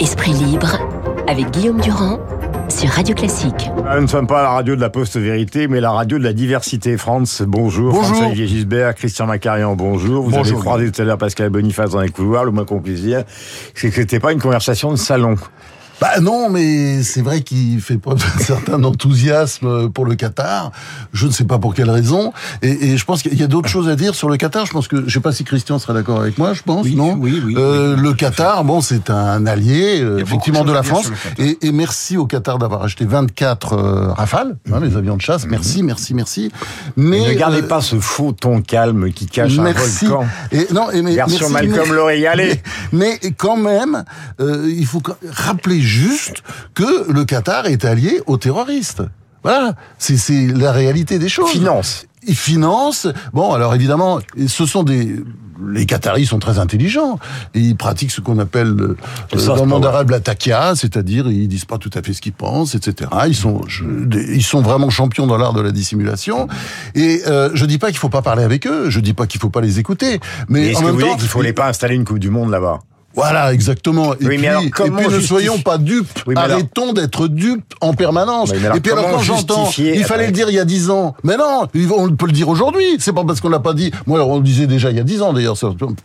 Esprit libre avec Guillaume Durand sur Radio Classique. Ah, Nous ne sommes pas la radio de la post-vérité, mais la radio de la diversité. France, bonjour. Bonjour. François-Xavier Gisbert, Christian Macarian, bonjour. Vous Bonjour. avez croisé tout à l'heure Pascal Boniface dans les couloirs. Le moins qu'on puisse dire, c'est que c'était pas une conversation de salon. Bah non, mais c'est vrai qu'il fait preuve d'un certain enthousiasme pour le Qatar. Je ne sais pas pour quelle raison. Et, et je pense qu'il y a d'autres choses à dire sur le Qatar. Je pense que, je sais pas si Christian sera d'accord avec moi, je pense, Oui, non? oui, oui, Euh, Le Qatar, bon, c'est un allié, euh, y effectivement, de la France. Et, et merci au Qatar d'avoir acheté 24 euh, Rafales, hein, les avions de chasse. Merci, merci, merci. Mais ne gardez euh, pas ce faux ton calme qui cache Merci. un volcan. Et non, et mais, Version merci, Malcolm mais- Lowry, allez. Mais, mais quand même, euh, il faut rappeler juste que le Qatar est allié aux terroristes. Voilà, c'est la réalité des choses. Finance. Ils financent. Bon, alors évidemment, ce sont des les Qataris sont très intelligents et ils pratiquent ce qu'on appelle euh, Le dans le monde arabe la takia, c'est-à-dire ils disent pas tout à fait ce qu'ils pensent, etc. Ils sont je- ils sont vraiment champions dans l'art de la dissimulation. Et euh, je dis pas qu'il faut pas parler avec eux, je dis pas qu'il faut pas les écouter, mais Et est-ce que vous voulez temps, qu'il faut les pas installer une Coupe du Monde là-bas? Voilà, exactement. Et Oui, puis, alors, et comment puis ne justifie- soyons pas dupes. Oui, mais alors- Arrêtons d'être dupes en permanence. Oui, mais alors, et puis alors quand j'entends, justifier- il fallait le dire il y a dix ans. Mais non, on peut le dire aujourd'hui. C'est pas parce qu'on l'a pas dit. Moi, on le disait déjà il y a dix ans d'ailleurs.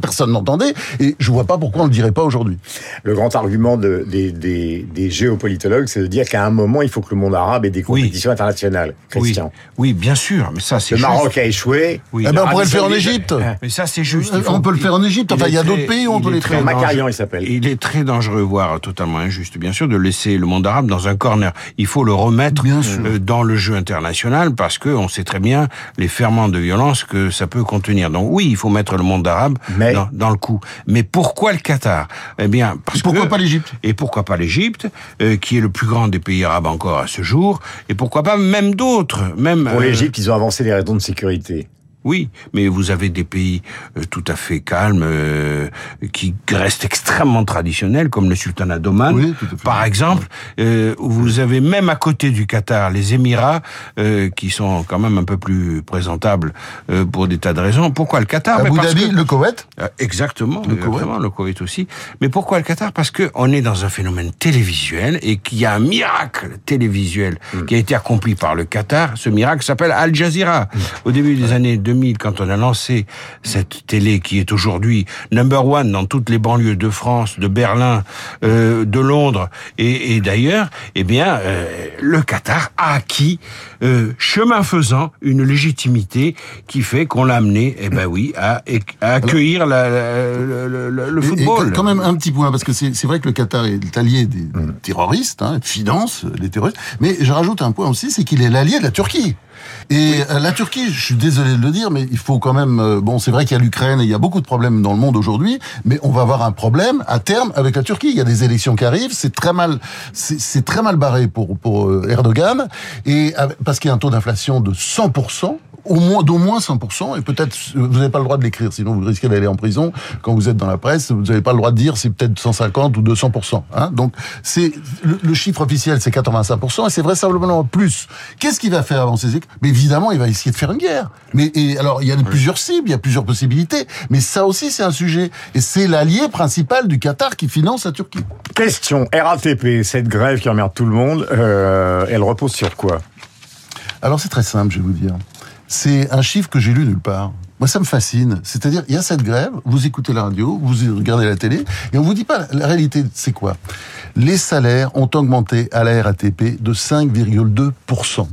Personne n'entendait. Et je vois pas pourquoi on le dirait pas aujourd'hui. Le grand argument de- des, des, des géopolitologues, c'est de dire qu'à un moment, il faut que le monde arabe ait des Oui. compétitions internationales. Christian. Oui, oui, bien sûr, mais ça c'est Le juste. Maroc a échoué. Oui, eh ben, on pourrait le faire en Égypte. Mais ça c'est juste. Euh, on peut le faire en Égypte. Enfin, il y a d'autres pays où on peut les faire. Il s'appelle. Il est très dangereux, voire totalement injuste, bien sûr, de laisser le monde arabe dans un corner. Il faut le remettre euh, dans le jeu international parce que on sait très bien les ferments de violence que ça peut contenir. Donc oui, il faut mettre le monde arabe Mais- dans, dans le coup. Mais pourquoi le Qatar? Eh bien, parce Pourquoi que- pas l'Égypte? Et pourquoi pas l'Égypte, euh, qui est le plus grand des pays arabes encore à ce jour? Et pourquoi pas même d'autres, même Pour euh, l'Égypte, ils ont avancé des raisons de sécurité. Oui, mais vous avez des pays euh, tout à fait calmes euh, qui restent extrêmement traditionnels, comme le sultanat d'Oman, Oui, par exemple. Euh, où vous avez même à côté du Qatar les Émirats, euh, qui sont quand même un peu plus présentables euh, pour des tas de raisons. Pourquoi le Qatar? Abu Dhabi, que- le Koweït. euh, Exactement, Le exactement, le Koweït aussi. Mais pourquoi le Qatar? Parce que on est dans un phénomène télévisuel et qu'il y a un miracle télévisuel Mm. qui a été accompli par le Qatar. Ce miracle s'appelle Al Jazeera. Mm. Au début des années 2000, quand on a lancé cette télé qui est aujourd'hui number one dans toutes les banlieues de France, de Berlin, euh, de Londres et, et d'ailleurs, eh bien, euh, le Qatar a acquis, euh, chemin faisant, une légitimité qui fait qu'on l'a amené, eh ben oui, à, à accueillir la- la- le, le- le- le Et- et football. quand même un petit point, parce que c'est c'est vrai que le Qatar est allié des Mm. terroristes, hein, finance les terroristes, mais je rajoute un point aussi, c'est qu'il est l'allié de la Turquie. Et euh, la Turquie, je suis désolé de le dire, mais il faut quand même... euh, bon, c'est vrai qu'il y a l'Ukraine et il y a beaucoup de problèmes dans le monde aujourd'hui, mais on va avoir un problème à terme avec la Turquie. Il y a des élections qui arrivent, c'est très mal, c'est très mal barré pour pour euh, Erdogan, et parce qu'il y a un taux d'inflation de 100%. Au moins, d'au moins 100%, et peut-être, vous n'avez pas le droit de l'écrire, sinon vous risquez d'aller en prison. Quand vous êtes dans la presse, vous n'avez pas le droit de dire c'est peut-être 150 ou 200%. Hein Donc, c'est, le, le chiffre officiel, c'est 85%, et c'est vraisemblablement plus. Qu'est-ce qu'il va faire élections Mais évidemment, il va essayer de faire une guerre. Mais, et alors, il y a plusieurs cibles, il y a plusieurs possibilités, mais ça aussi, c'est un sujet. Et c'est l'allié principal du Qatar qui finance la Turquie. Question, RATP, cette grève qui emmerde tout le monde, euh, elle repose sur quoi? Alors c'est très simple, je vais vous dire. C'est un chiffre que j'ai lu nulle part. Moi, ça me fascine. C'est-à-dire, il y a cette grève, vous écoutez la radio, vous regardez la télé, et on vous dit pas la réalité, c'est quoi? Les salaires ont augmenté à la RATP de 5,2%.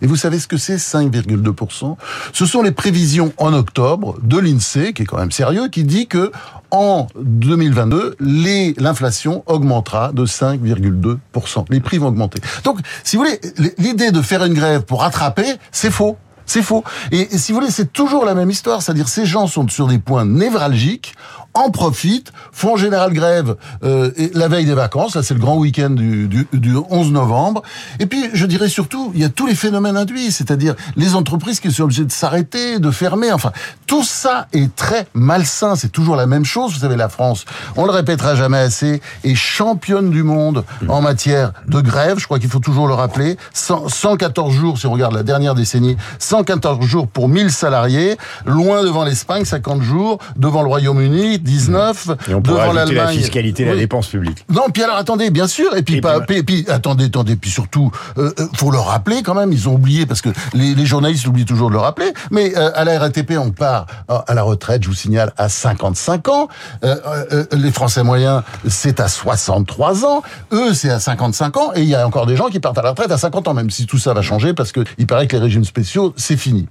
Et vous savez ce que c'est 5,2% Ce sont les prévisions en octobre de l'INSEE, qui est quand même sérieux, qui dit que en 2022, les- l'inflation augmentera de 5,2%. Les prix vont augmenter. Donc, si vous voulez, l'idée de faire une grève pour rattraper, c'est faux. C'est faux. Et, si vous voulez, c'est toujours la même histoire. C'est-à-dire, ces gens sont sur des points névralgiques, en profitent, font général grève euh, la veille des vacances. Là, c'est le grand week-end du, du, du 11 novembre. Et puis, je dirais surtout, il y a tous les phénomènes induits, c'est-à-dire les entreprises qui sont obligées de s'arrêter, de fermer. Enfin, tout ça est très malsain. C'est toujours la même chose. Vous savez, la France, on le répétera jamais assez, est championne du monde en matière de grève. Je crois qu'il faut toujours le rappeler. 100 114 jours, si on regarde la dernière décennie, 114 jours pour 1000 salariés, loin devant l'Espagne, 50 jours, devant le Royaume-Uni, 19 Et on devant ajouter la l'Allemagne. fiscalité la Oui. dépense publique. Non, puis alors attendez, bien sûr, et puis Et pas, puis- puis, puis, attendez, attendez, puis surtout, euh, euh, faut le rappeler quand même, ils ont oublié parce que les, les journalistes oublient toujours de le rappeler. Mais euh, à la RATP, on part à la retraite, je vous signale, à 55 ans. Euh, les Français moyens, c'est à 63 ans. Eux, c'est à 55 ans, et il y a encore des gens qui partent à la retraite à 50 ans, même si tout ça va changer parce que il paraît que les régimes spéciaux, c'est fini.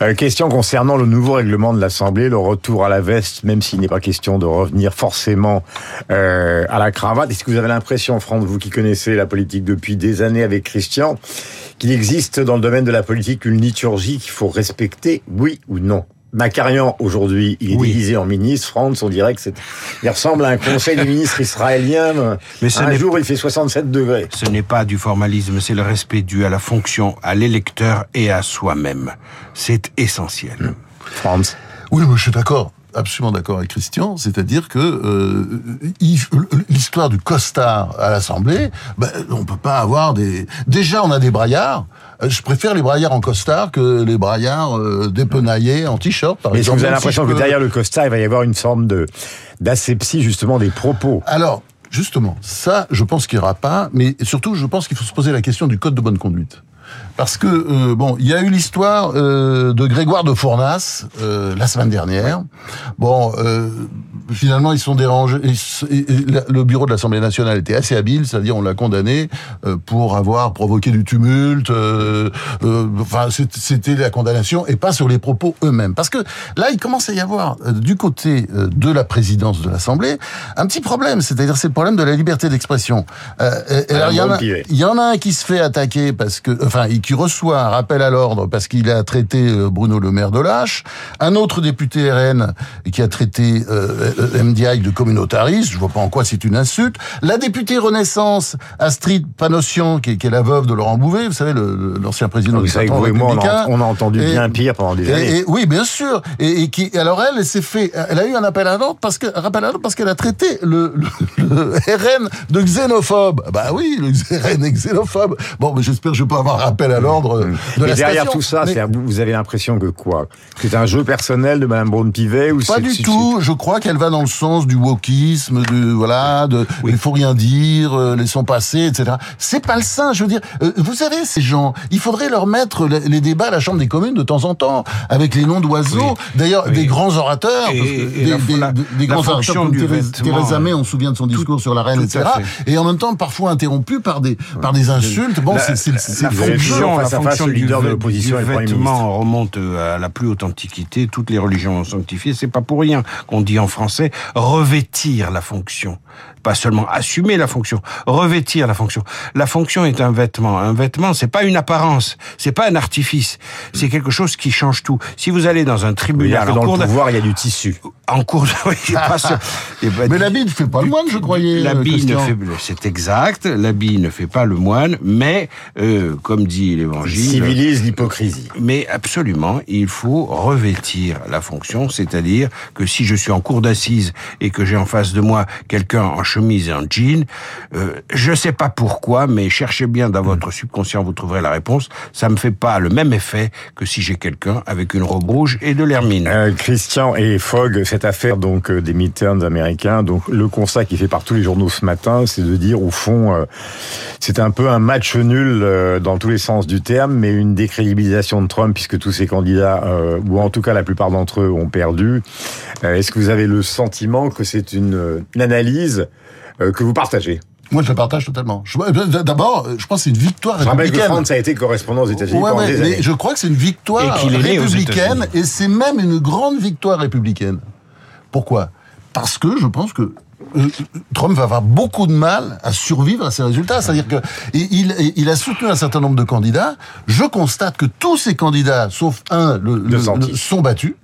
Euh, question concernant le nouveau règlement de l'Assemblée, le retour à la veste, même s'il n'est pas question de revenir forcément euh, à la cravate. Est-ce que vous avez l'impression, Franck, vous qui connaissez la politique depuis des années avec Christian, qu'il existe dans le domaine de la politique une liturgie qu'il faut respecter, oui ou non? Macarian, aujourd'hui, il est Oui. déguisé en ministre. Franz, on dirait que c'est, il ressemble à un conseil des ministres israélien. Mais ce un jour, il fait 67 degrés. Ce n'est pas du formalisme, c'est le respect dû à la fonction, à l'électeur et à soi-même. C'est essentiel. Franz. Oui, moi, je suis d'accord. Absolument d'accord avec Christian, c'est-à-dire que euh, l'histoire du costard à l'Assemblée, ben, on peut pas avoir des. Déjà, on a des braillards. Euh, Je préfère les braillards en costard que les braillards euh, dépenaillés en t-shirt, par Mais exemple. vous avez si l'impression que peux- derrière le costard, il va y avoir une forme de d'asepsie justement des propos Alors, justement, ça, je pense qu'il n'y aura pas, mais surtout, je pense qu'il faut se poser la question du code de bonne conduite. Parce que, euh, bon, il y a eu l'histoire euh, de Grégoire de Fournas euh, la semaine dernière. Bon, finalement, ils sont dérangés. ils le bureau de l'Assemblée nationale était assez habile, c'est-à-dire on l'a condamné pour avoir provoqué du tumulte. Enfin, c'était la condamnation et pas sur les propos eux-mêmes. Parce que là, il commence à y avoir du côté de la présidence de l'Assemblée un petit problème, c'est-à-dire c'est le problème de la liberté d'expression. Alors, il y en a- Braun-Pivet. il y en a un qui se fait attaquer parce que, enfin, et qui reçoit un rappel à l'ordre parce qu'il a traité euh, Bruno Le Maire de lâche. Un autre député RN qui a traité euh, MDI de communautariste. Je vois pas en quoi c'est une insulte. La députée Renaissance, Astrid Panossian, qui est, qui est la veuve de Laurent Bouvet, vous savez, l'ancien président Vous du Parti républicain. on a entendu Et- bien pire pendant des années. Et, et- oui, bien sûr. Et, qui, alors elle, elle s'est fait, elle a eu un appel à l'ordre parce que, rappel à l'ordre parce qu'elle a traité le, le, le RN de xénophobe. Bah oui, le RN est xénophobe. Bon, mais j'espère que je vais pas avoir un rappel à l'ordre de Mais la derrière station. tout ça, Mais vous avez l'impression que quoi? C'est un jeu personnel de Madame Braun-Pivet ou pas du tout. Je crois qu'elle va dans le sens du wokisme, de voilà, de il faut rien dire, euh, laissons passer, etc. C'est pas le sein. Je veux dire, euh, vous savez, ces gens, il faudrait leur mettre les, débats à la Chambre des communes de temps en temps avec les noms d'oiseaux. Oui. D'ailleurs, Oui. des grands orateurs, Et- et des, la- des- la- des- des la grands orateurs comme Theresa May, on se souvient de son discours sur la reine, etc. Et en même temps, parfois interrompu par des par des insultes. Bon, La- c'est c'est la fonction, face la à face du, leader de l'opposition et le vêtement remonte euh, à la plus haute antiquité. Toutes les religions ont sanctifié. C'est pas pour rien qu'on dit en français revêtir la fonction. Pas seulement assumer la fonction, revêtir la fonction. La fonction est un vêtement. Un vêtement, c'est pas une apparence, c'est pas un artifice. C'est quelque chose qui change tout. Si vous allez dans un tribunal en dans cours le de- pouvoir, il y a du tissu. en cours de... oui, pas sûr. Ben, Mais l'habit ne fait pas le moine, je croyais. L'habit ne fait, c'est exact. L'habit ne fait pas le moine, mais euh, comme dit Il l'Évangile, civilise l'hypocrisie. mais absolument, il faut revêtir la fonction, c'est-à-dire que si je suis en cour d'assises et que j'ai en face de moi quelqu'un en chemise et en jean, euh, je sais pas pourquoi, mais cherchez bien dans votre subconscient, vous trouverez la réponse. Ça me fait pas le même effet que si j'ai quelqu'un avec une robe rouge et de l'hermine. Euh, Christian et Fogg, cette affaire donc euh, des midterms américains, donc le constat qui fait par tous les journaux ce matin, c'est de dire au fond, euh, c'est un peu un match nul dans tous les sens du terme, mais une décrédibilisation de Trump puisque tous ces candidats, ou en tout cas la plupart d'entre eux, ont perdu. Est-ce que vous avez le sentiment que c'est une, analyse que vous partagez Moi, je la partage totalement. Euh, D'abord, euh, je pense que c'est une victoire Je rappelle que républicaine. Franz a été correspondant aux États-Unis Ouais, pendant ouais, des mais années. je crois que c'est une victoire Et républicaine et c'est même une grande victoire républicaine. Pourquoi? Parce que je pense que euh, Trump va avoir beaucoup de mal à survivre à ces résultats. C'est-à-dire que il, a soutenu un certain nombre de candidats. Je constate que tous ces candidats, sauf un, le, le- le- sont battus.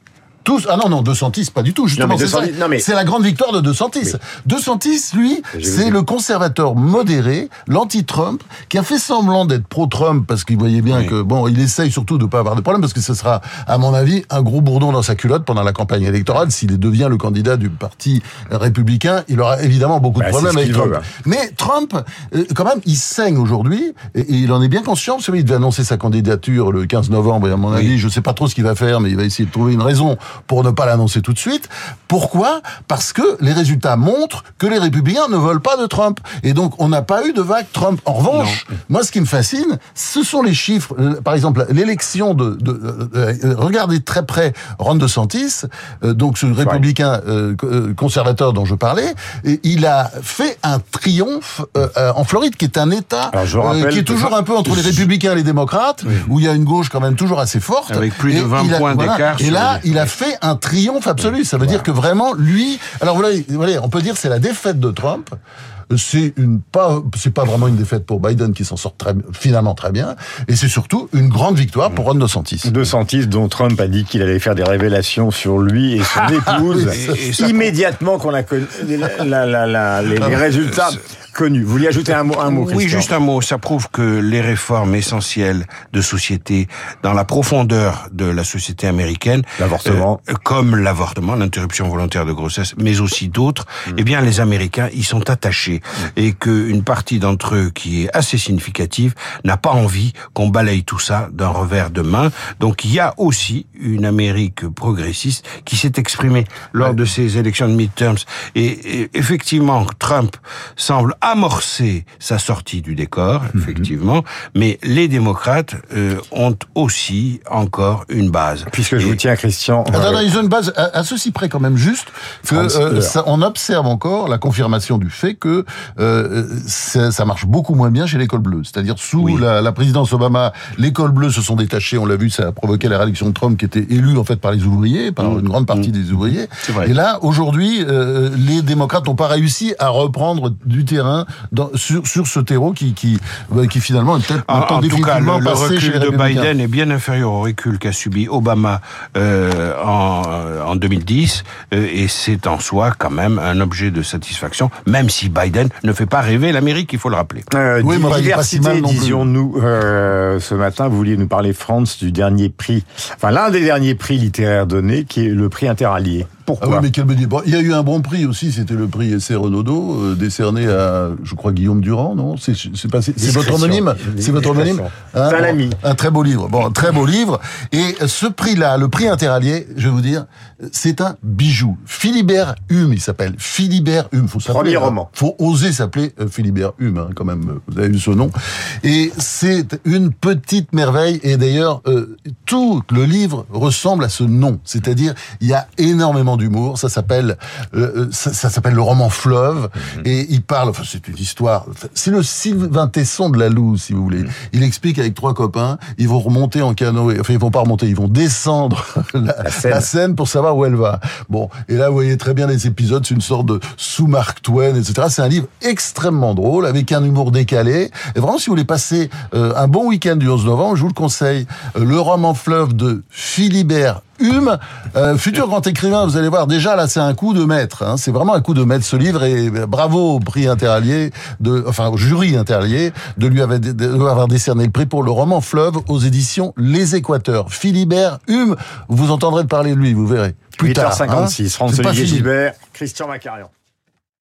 Tous, ah non, non, De Santis, pas du tout, justement. c'est mais- la grande victoire de De Santis. De Santis, lui, c'est le conservateur modéré, l'anti-Trump, qui a fait semblant d'être pro-Trump parce qu'il voyait bien Oui. que, bon, il essaye surtout de pas avoir de problème parce que ce sera, à mon avis, un gros bourdon dans sa culotte pendant la campagne électorale. S'il devient le candidat du parti républicain, il aura évidemment beaucoup de Bah, problèmes avec Trump. veut, hein. Mais Trump, euh, quand même, il saigne aujourd'hui et, il en est bien conscient. Savez, il devait annoncer sa candidature le 15 novembre et à mon Oui. avis, je sais pas trop ce qu'il va faire, mais il va essayer de trouver une raison pour ne pas l'annoncer tout de suite. Pourquoi? Parce que les résultats montrent que les républicains ne veulent pas de Trump. Et donc, on n'a pas eu de vague Trump. En revanche, moi, ce qui me fascine, ce sont les chiffres. Euh, Par exemple, l'élection de... de euh, euh, regardez très près Ron DeSantis, euh, donc ce républicain euh, co- conservateur dont je parlais, et il a fait un triomphe euh, en Floride, qui est un État euh, rappelle qui est toujours un peu entre les républicains et les démocrates, où il y a une gauche quand même toujours assez forte. Avec plus de Et 20 il a- points d'écart Et là, il a fait un triomphe absolu. Ça veut dire que vraiment, lui... Alors voilà, voilà, on peut dire que c'est la défaite de Trump. C'est une pas c'est pas vraiment une défaite pour Biden qui s'en sort très, finalement très bien et c'est surtout une grande victoire pour Ron DeSantis. De Santis, dont Trump a dit qu'il allait faire des révélations sur lui et son épouse, Et- immédiatement qu'on a connu la- la- la- les, les résultats connus. Vous vouliez ajouter un mot, un mot Oui, Christian juste un mot. Ça prouve que les réformes essentielles de société, dans la profondeur de la société américaine, L'avortement. euh, comme l'avortement, l'interruption volontaire de grossesse, mais aussi d'autres, eh bien, les Américains y sont attachés et qu'une partie d'entre eux, qui est assez significative, n'a pas envie qu'on balaye tout ça d'un revers de main. Donc, il y a aussi une Amérique progressiste qui s'est exprimée lors de ces élections de midterms. Et, et effectivement, Trump semble amorcer sa sortie du décor, effectivement, mais les démocrates euh, ont aussi encore une base. Puisque je Et- vous tiens, Christian. Attends, euh, attends, ils ont une base à, à ceci près quand même juste que euh, ça- on observe encore la confirmation du fait que euh, ça, ça marche beaucoup moins bien chez l'école bleue. C'est-à-dire sous Oui. la, la présidence Obama, l'école bleue se sont détachées. On l'a vu, ça a provoqué la réélection de Trump qui était élu en fait par les ouvriers, par une grande partie des ouvriers. C'est vrai. Et là, aujourd'hui, euh, les démocrates n'ont pas réussi à reprendre du terrain dans, sur, sur ce terreau qui, qui, euh, qui finalement est peut-être En, tout cas, le, le recul de. Biden est bien inférieur au recul qu'a subi Obama euh, en, en 2010, euh, et c'est en soi quand même un objet de satisfaction, même si Biden ne fait pas rêver l'Amérique, il faut le rappeler. Euh, Oui, si diversité, plus. disions-nous, euh, ce matin, vous vouliez nous parler, France, du dernier prix, enfin l'un des derniers prix littéraires donnés, qui est le prix interallié. Ah Pourquoi oui, mais quel me dit bon, Il y a eu un bon prix aussi, c'était le prix Essai Renaudot, euh, décerné à, je crois, Guillaume Durand, non? C'est votre homonyme? C'est votre homonyme Discrétion. Hein, C'est un bon, ami. Un très beau livre. Bon, un très beau livre. Et ce prix-là, le prix interallié, je vais vous dire, c'est un bijou. Philibert Hume, il s'appelle. Philibert Hume. Faut s'appeler, Premier hein. roman. Faut oser s'appeler euh, Philibert Hume, hein, quand même. Vous avez vu ce nom. Et c'est une petite merveille. Et d'ailleurs, euh, tout le livre ressemble à ce nom. C'est-à-dire, il y a énormément d'humour. Ça s'appelle, euh, ça, ça s'appelle le roman Fleuve. Et il parle, enfin, c'est une histoire. C'est le Sylvain Tesson de la Loue, si vous voulez. Il explique avec trois copains, ils vont remonter en canoë. Enfin, ils vont pas remonter, ils vont descendre la, Seine. la Seine pour savoir où elle va. Bon. Et là, vous voyez très bien les épisodes. C'est une sorte de sous Mark Twain, etc. C'est un livre extrêmement drôle, avec un humour décalé. Et vraiment, si vous voulez passer euh, un bon week-end du 11 novembre, je vous le conseille. Euh, le roman Fleuve de Philibert Hume, euh, futur grand écrivain, vous allez voir, déjà là c'est un coup de maître, hein. c'est vraiment un coup de maître ce livre et euh, bravo au prix interallié, de, enfin au jury interallié de lui avoir, de lui avoir décerné le prix pour le roman Fleuve aux éditions Les Équateurs. Philibert Hume, vous entendrez parler de lui, vous verrez. Plus tard. hein. 8h56, C'est pas François-Olivier fini. Gilbert, Christian Macarian.